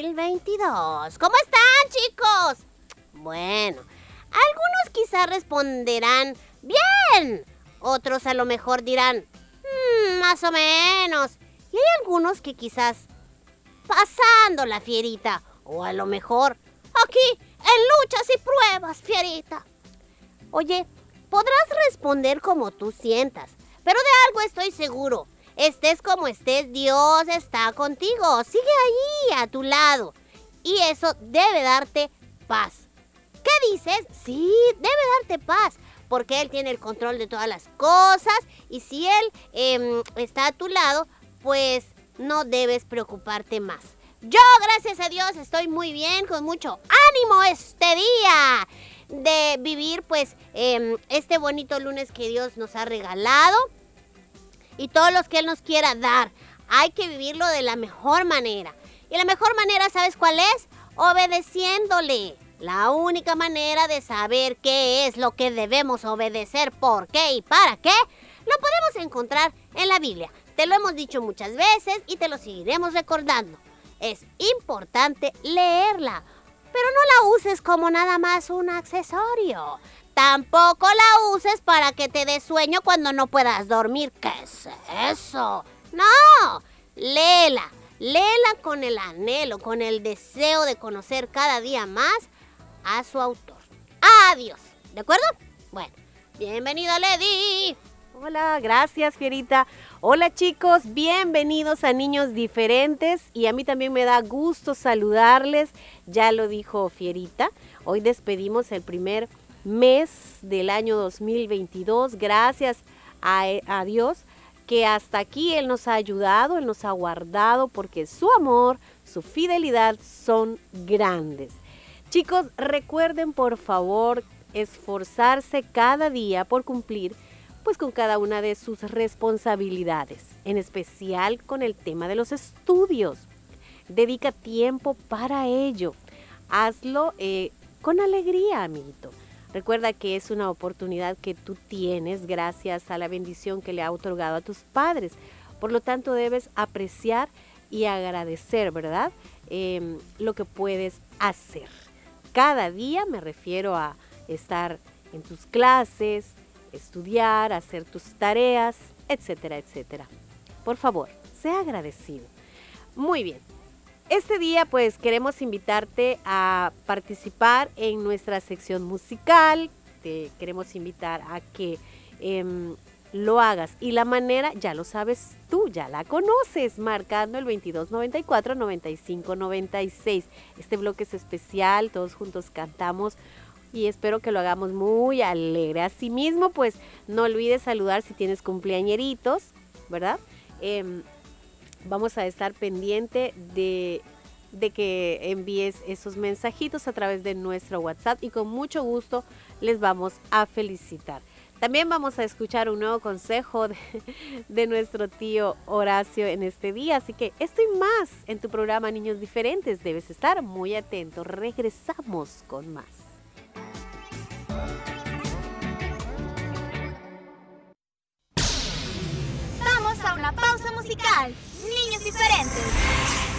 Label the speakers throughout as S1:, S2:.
S1: 2022. ¿Cómo están chicos? Bueno, algunos quizás responderán bien, otros a lo mejor dirán "Mm, más o menos. Y hay algunos que quizás pasando la fierita o a lo mejor aquí en luchas y pruebas, fierita. Oye, podrás responder como tú sientas, pero de algo estoy seguro. Estés como estés, Dios está contigo. Sigue ahí, a tu lado. Y eso debe darte paz. ¿Qué dices? Sí, debe darte paz, porque Él tiene el control de todas las cosas y si Él em, está a tu lado, pues no debes preocuparte más. Yo, gracias a Dios, estoy muy bien, con mucho ánimo este día de vivir pues em, este bonito lunes que Dios nos ha regalado y todos los que Él nos quiera dar. Hay que vivirlo de la mejor manera. Y la mejor manera, ¿sabes cuál es? Obedeciéndole. La única manera de saber qué es lo que debemos obedecer, por qué y para qué, lo podemos encontrar en la Biblia. Te lo hemos dicho muchas veces y te lo seguiremos recordando. Es importante leerla, pero no la uses como nada más un accesorio. Tampoco la uses para que te dé sueño cuando no puedas dormir. ¿Qué es eso? No, léela. Léela con el anhelo, con el deseo de conocer cada día más a su autor. Adiós. ¿De acuerdo? Bueno, bienvenida Lady.
S2: Hola, gracias Fierita. Hola chicos, bienvenidos a Niños Diferentes y a mí también me da gusto saludarles. Ya lo dijo Fierita, hoy despedimos el primer mes del año 2022. Gracias a, Dios que hasta aquí Él nos ha ayudado, Él nos ha guardado porque su amor, su fidelidad son grandes. Chicos, recuerden por favor esforzarse cada día por cumplir pues con cada una de sus responsabilidades, en especial con el tema de los estudios. Dedica tiempo para ello. Hazlo eh, con alegría, amiguito. Recuerda que es una oportunidad que tú tienes gracias a la bendición que le ha otorgado a tus padres. Por lo tanto, debes apreciar y agradecer, ¿verdad? Em, lo que puedes hacer. Cada día me refiero a estar en tus clases, estudiar, hacer tus tareas, etcétera, etcétera. Por favor, sea agradecido. Muy bien. Este día pues queremos invitarte a participar en nuestra sección musical. Te queremos invitar a que em, lo hagas. Y la manera, ya lo sabes tú, ya la conoces, marcando el 2294-9596. Este bloque es especial, todos juntos cantamos y espero que lo hagamos muy alegre. Asimismo, pues no olvides saludar si tienes cumpleañeritos, ¿verdad? Em, vamos a estar pendiente de, de que envíes esos mensajitos a través de nuestro WhatsApp y con mucho gusto les vamos a felicitar. También vamos a escuchar un nuevo consejo de, nuestro tío Horacio en este día. Así que esto y más en tu programa Niños Diferentes. Debes estar muy atento. Regresamos con más.
S3: Vamos a una pausa musical. Niños Diferentes.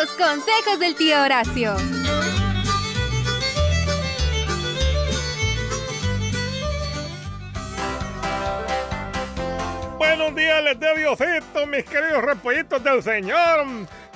S3: Los
S4: consejos del tío Horacio.
S5: Buenos días, les de Diosito, mis queridos repollitos del Señor.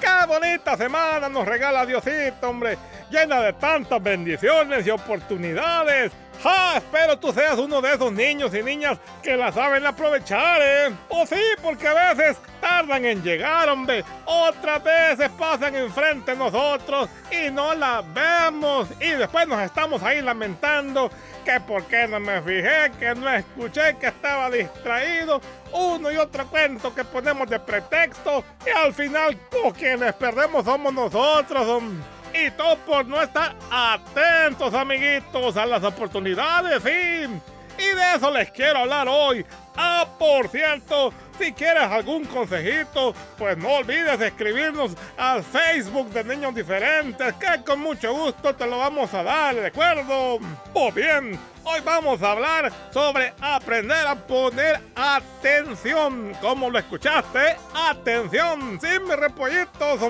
S5: Qué bonita semana nos regala Diosito, hombre, llena de tantas bendiciones y oportunidades. ¡Ja! Espero tú seas uno de esos niños y niñas que la saben aprovechar, ¿eh? O sí, porque a veces tardan en llegar, hombre. Otras veces pasan enfrente de nosotros y no la vemos. Y después nos estamos ahí lamentando que por qué no me fijé, que no escuché, que estaba distraído. Uno y otro cuento que ponemos de pretexto y al final con quienes perdemos somos nosotros. hombre. Y todo por no estar atentos, amiguitos, a las oportunidades, sí. Y de eso les quiero hablar hoy. Ah, por cierto, Si quieres algún consejito, pues no olvides escribirnos al Facebook de Niños Diferentes, que con mucho gusto te lo vamos a dar, ¿de acuerdo? Pues bien, hoy vamos a hablar sobre aprender a poner atención. ¿Cómo lo escuchaste? Atención, sí, mis repollitos.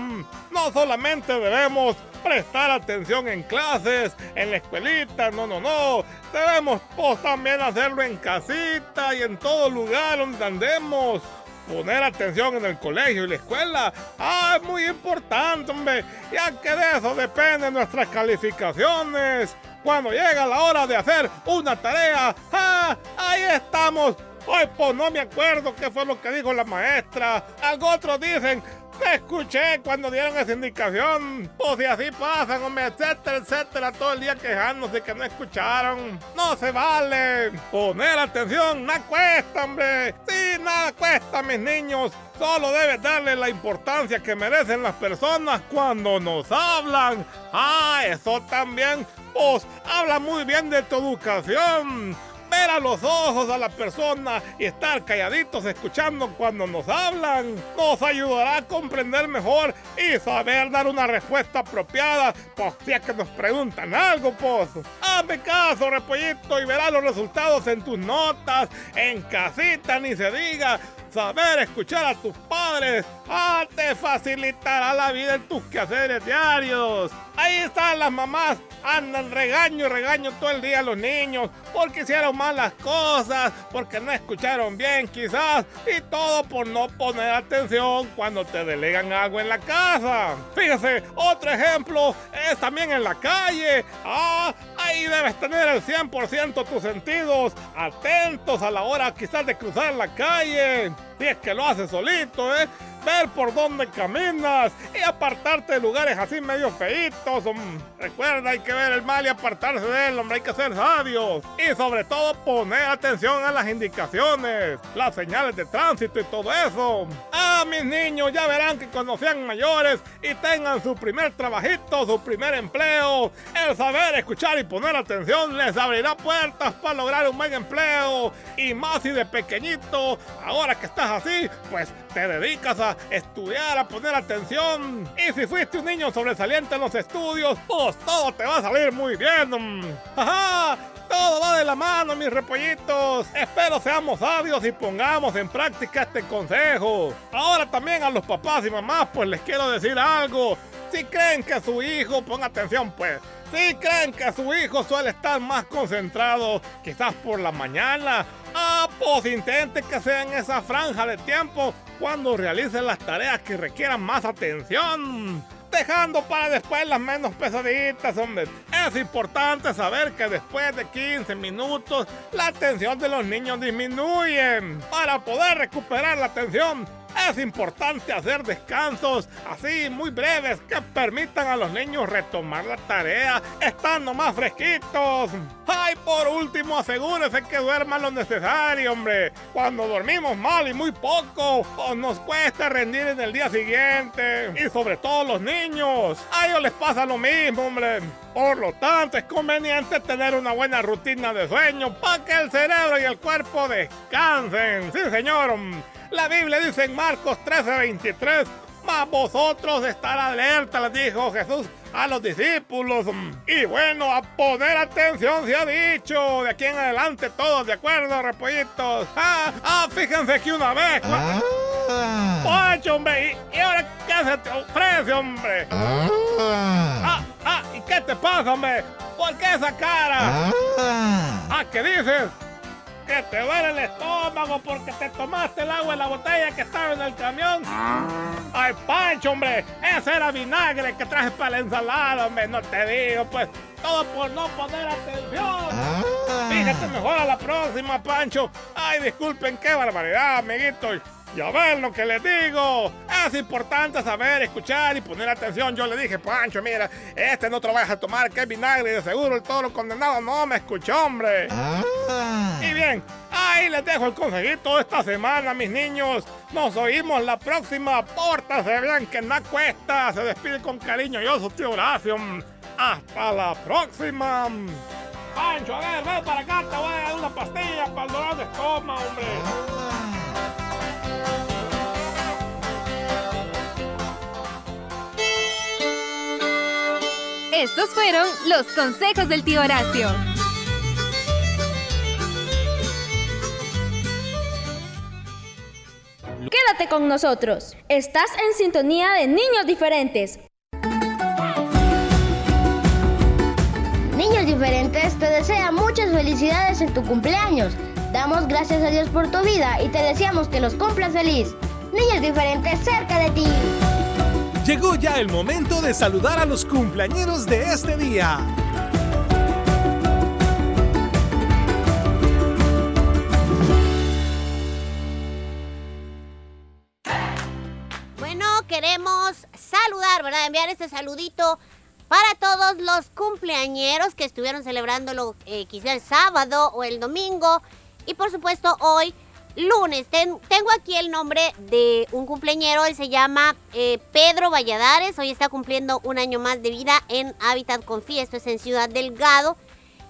S5: No solamente debemos prestar atención en clases, en la escuelita, no, no, no. Debemos pues, también hacerlo en casita y en todo lugar donde andemos. Poner atención en el colegio y la escuela. Ah, es muy importante, hombre. Ya que de eso dependen nuestras calificaciones. Cuando llega la hora de hacer una tarea, ah, ahí estamos. Hoy pues no me acuerdo qué fue lo que dijo la maestra. Algo otros dicen, me escuché cuando dieron esa indicación. Pues si así pasan, hombre, etcétera, etcétera, todo el día quejándose que no escucharon. No se vale. Poner atención, nada cuesta, hombre. Sí, nada cuesta, mis niños. Solo debes darle la importancia que merecen las personas cuando nos hablan. Ah, eso también. Pues habla muy bien de tu educación ver a los ojos a la persona y estar calladitos escuchando cuando nos hablan nos ayudará a comprender mejor y saber dar una respuesta apropiada, pues si es que nos preguntan algo, pues. Hazme caso, repollito, y verás los resultados en tus notas, en casita, ni se diga. Saber escuchar a tus padres ah, te facilitará la vida en tus quehaceres diarios. Ahí están las mamás, andan regaño regaño todo el día los niños porque hicieron malas cosas, porque no escucharon bien quizás y todo por no poner atención cuando te delegan algo en la casa. Fíjese, otro ejemplo es también en la calle. Ah, ahí debes tener el 100% tus sentidos atentos a la hora quizás de cruzar la calle. Si es que lo haces solito, ¿eh? Ver por dónde caminas y apartarte de lugares así medio feitos. Recuerda, hay que ver el mal y apartarse de él, hombre, hay que ser sabios. Y sobre todo poner atención a las indicaciones, las señales de tránsito y todo eso. Ah, mis niños, ya verán que cuando sean mayores y tengan su primer trabajito, su primer empleo, el saber escuchar y poner atención les abrirá puertas para lograr un buen empleo. Y más si de pequeñito, ahora que estás así, pues te dedicas a estudiar, a poner atención. Y si fuiste un niño sobresaliente en los estudios, pues todo te va a salir muy bien. ¡Ajá! Todo va de la mano, mis repollitos. Espero seamos sabios y pongamos en práctica este consejo. Ahora también a los papás y mamás, pues les quiero decir algo. Si creen que su hijo, ponga atención pues, si creen que su hijo suele estar más concentrado, quizás por la mañana, ah, pues intenten que sea en esa franja de tiempo cuando realicen las tareas que requieran más atención. Dejando para después las menos pesaditas, hombre. Es importante saber que después de 15 minutos la atención de los niños disminuye. Para poder recuperar la atención, es importante hacer descansos así muy breves que permitan a los niños retomar la tarea estando más fresquitos. Ay, por último, asegúrese que duerman lo necesario, hombre. Cuando dormimos mal y muy poco, nos cuesta rendir en el día siguiente. Y sobre todo los niños. A ellos les pasa lo mismo, hombre. Por lo tanto, es conveniente tener una buena rutina de sueño para que el cerebro y el cuerpo descansen. Sí, señor. La Biblia dice en Marcos 13:23, mas vosotros estar alerta, les dijo Jesús a los discípulos. Y bueno, a poner atención se ha dicho. De aquí en adelante todos, ¿de acuerdo, repollitos? Ah, ah fíjense que una vez... ¡Pancho, hombre! ¿Y, ahora qué se te ofrece, hombre? Ah, ah, ¿y qué te pasa, hombre? ¿Por qué esa cara? Ah, ¿qué dices? Que te duele el estómago porque te tomaste el agua en la botella que estaba en el camión. Ay, Pancho, hombre, ese era vinagre que traje para la ensalada, hombre, no te digo, pues, todo por no poner atención. Fíjate mejor a la próxima, Pancho. Ay, disculpen, qué barbaridad, amiguitos. Ya ven lo que les digo. Es importante saber, escuchar y poner atención. Yo le dije, Pancho, mira, este no te lo vayas a tomar, que es vinagre. De seguro el todo lo condenado no me escuchó, hombre. Y bien, ahí les dejo el consejito esta semana, mis niños. Nos oímos la próxima. se vean que nada cuesta. Se despide con cariño. Yo soy tío Horacio. Hasta la próxima. Pancho, a ver, ven para acá, te voy a dar una pastilla para el dolor de estómago, hombre.
S4: Estos fueron los consejos del tío Horacio.
S3: Quédate con nosotros. Estás en sintonía de Niños Diferentes.
S6: Niños Diferentes te desea muchas felicidades en tu cumpleaños. Damos gracias a Dios por tu vida y te deseamos que los cumplas feliz. Niños Diferentes cerca de ti.
S7: Llegó ya el momento de saludar a los cumpleañeros de este día.
S1: Bueno, queremos saludar, ¿verdad? Enviar este saludito para todos los cumpleañeros que estuvieron celebrándolo eh, quizá el sábado o el domingo. Y por supuesto hoy, lunes. Ten- tengo aquí el nombre de un cumpleañero, él se llama eh, Pedro Valladares. Hoy está cumpliendo un año más de vida en Hábitat Confía, esto es en Ciudad Delgado.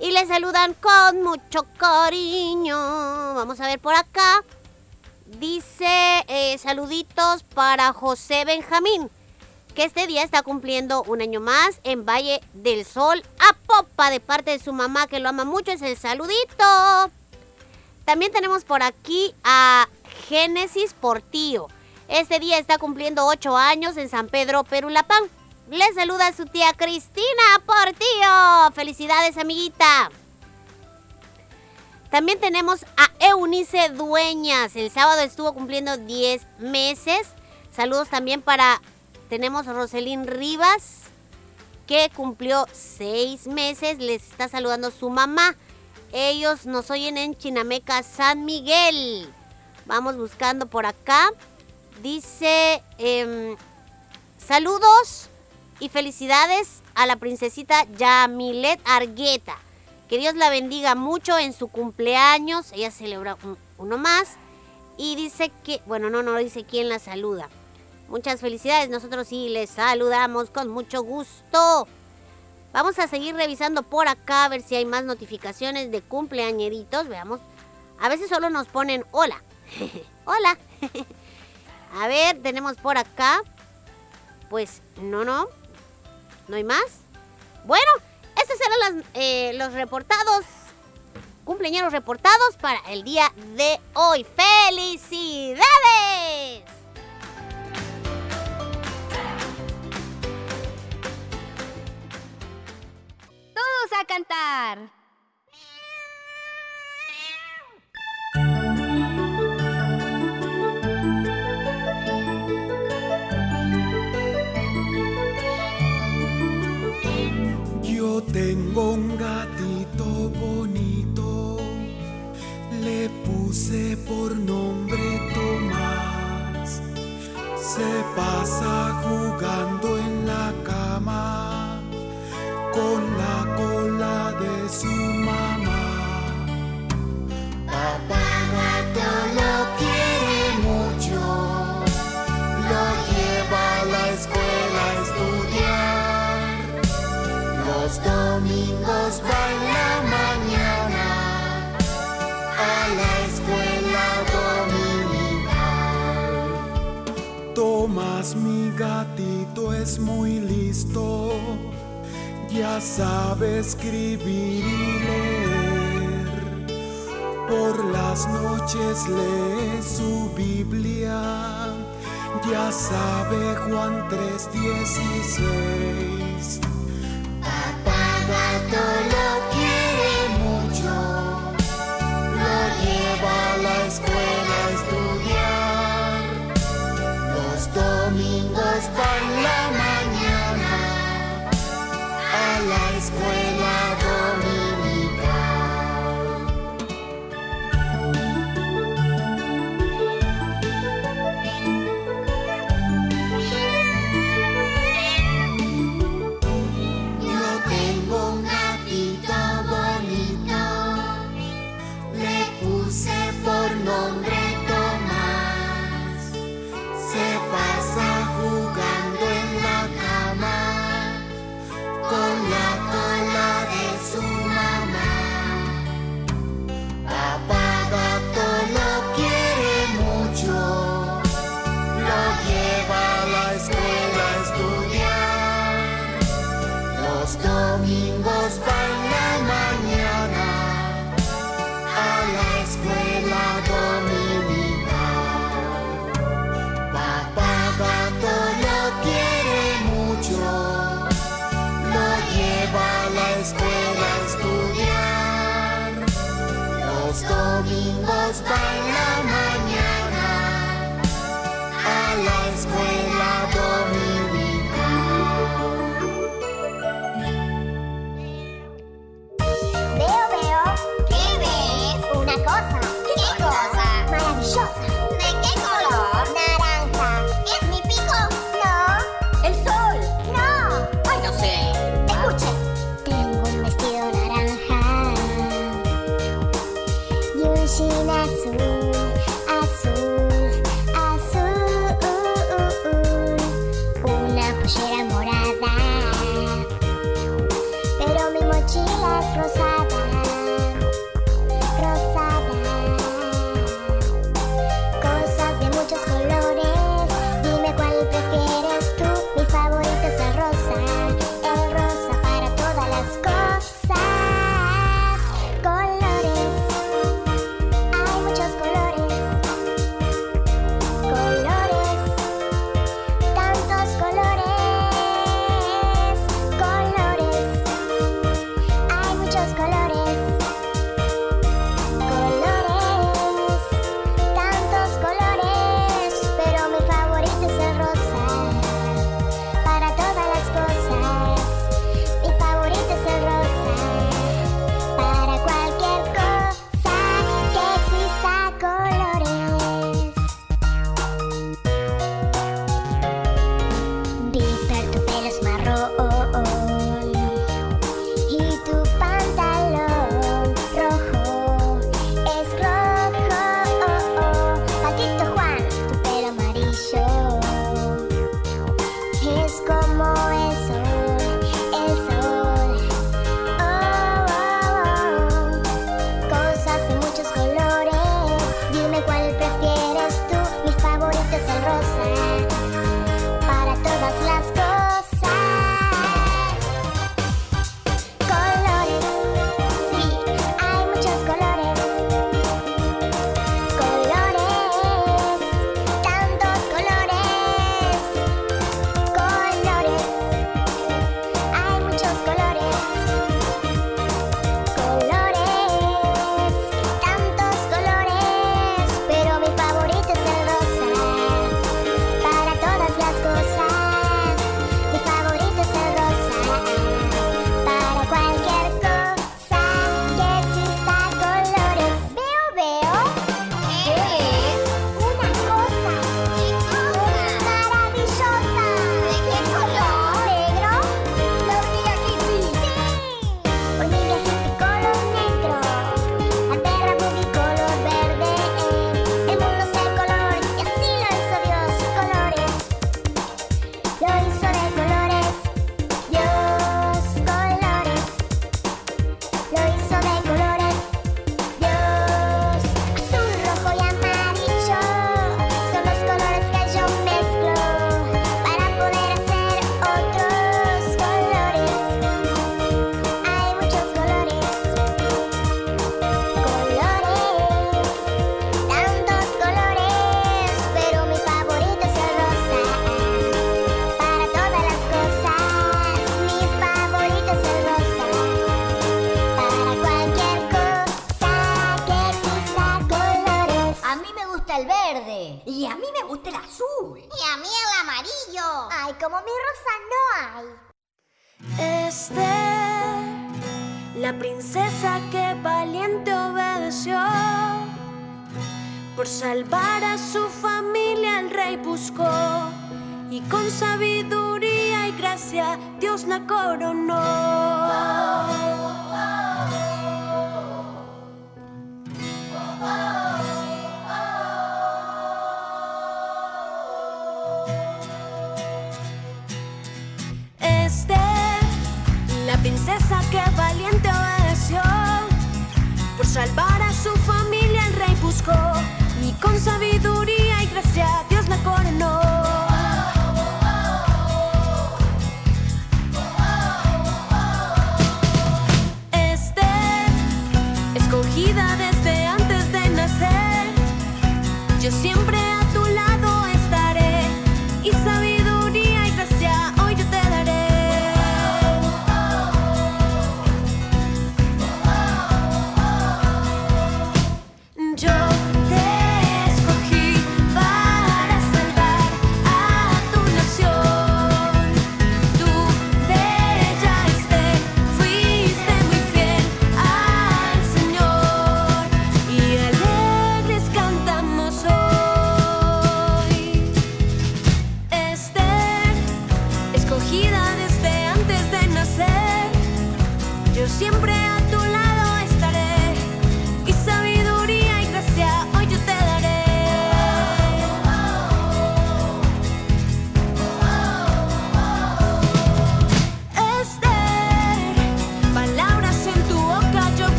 S1: Y le saludan con mucho cariño. Vamos a ver por acá. Dice eh, saluditos para José Benjamín, que este día está cumpliendo un año más en Valle del Sol, a Popa, de parte de su mamá, que lo ama mucho. Es el saludito. También tenemos por aquí a Génesis Portillo. Este día está cumpliendo 8 años en San Pedro, Perulapán. Le saluda su tía Cristina Portillo. Felicidades, amiguita. También tenemos a Eunice Dueñas. El sábado estuvo cumpliendo 10 meses. Saludos también para... Tenemos a Roselín Rivas, que cumplió 6 meses. Les está saludando su mamá. Ellos nos oyen en Chinameca, San Miguel. Vamos buscando por acá. Dice... em, saludos y felicidades a la princesita Yamilet Argueta. Que Dios la bendiga mucho en su cumpleaños. Ella celebra un- uno más. Y dice que, bueno, no, no dice quién la saluda. Muchas felicidades. Nosotros sí les saludamos con mucho gusto. Vamos a seguir revisando por acá a ver si hay más notificaciones de cumpleañeritos. Veamos. A veces solo nos ponen hola. hola. a ver, tenemos por acá. Pues no, no. ¿No hay más? Bueno, estos eran eh, los reportados, cumpleaños reportados para el día de hoy. ¡Felicidades!
S8: Hablar. Es muy listo, ya sabe escribir y leer. Por las noches lee su Biblia, ya sabe Juan 3:16. Papá gato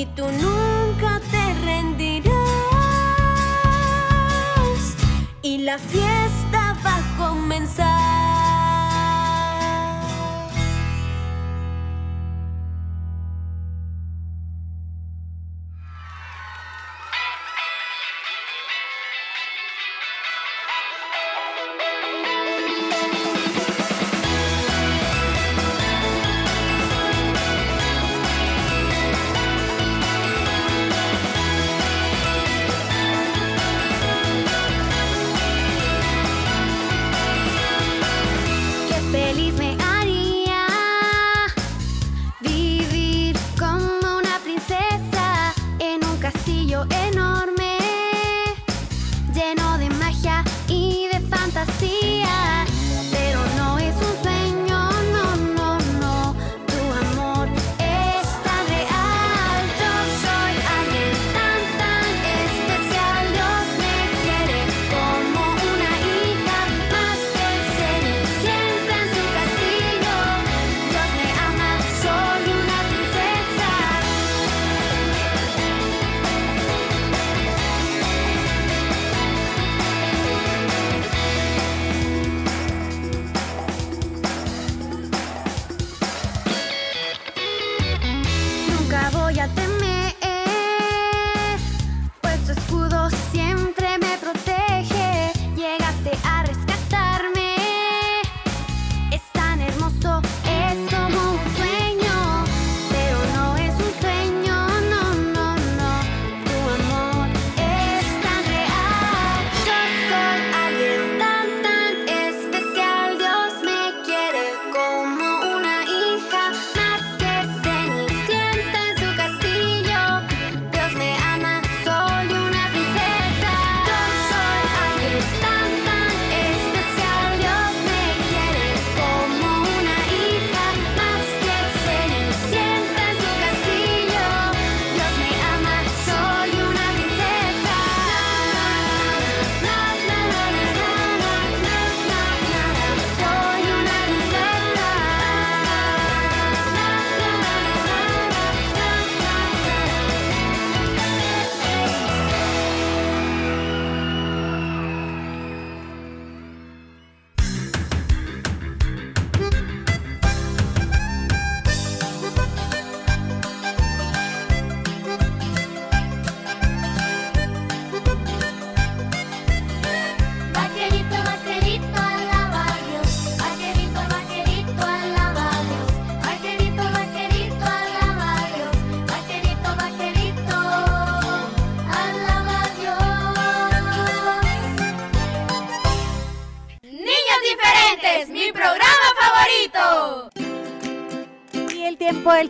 S6: y tú
S7: nunca te rendirás y la fiesta va a comenzar.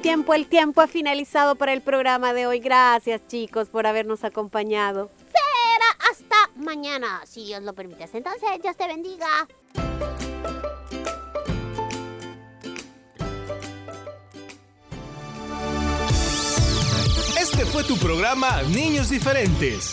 S2: Tiempo, el tiempo, el tiempo ha finalizado para el programa de hoy. Gracias chicos por habernos acompañado.
S1: Será hasta mañana, si Dios lo permite. Entonces, Dios te bendiga.
S9: Este fue tu programa Niños Diferentes.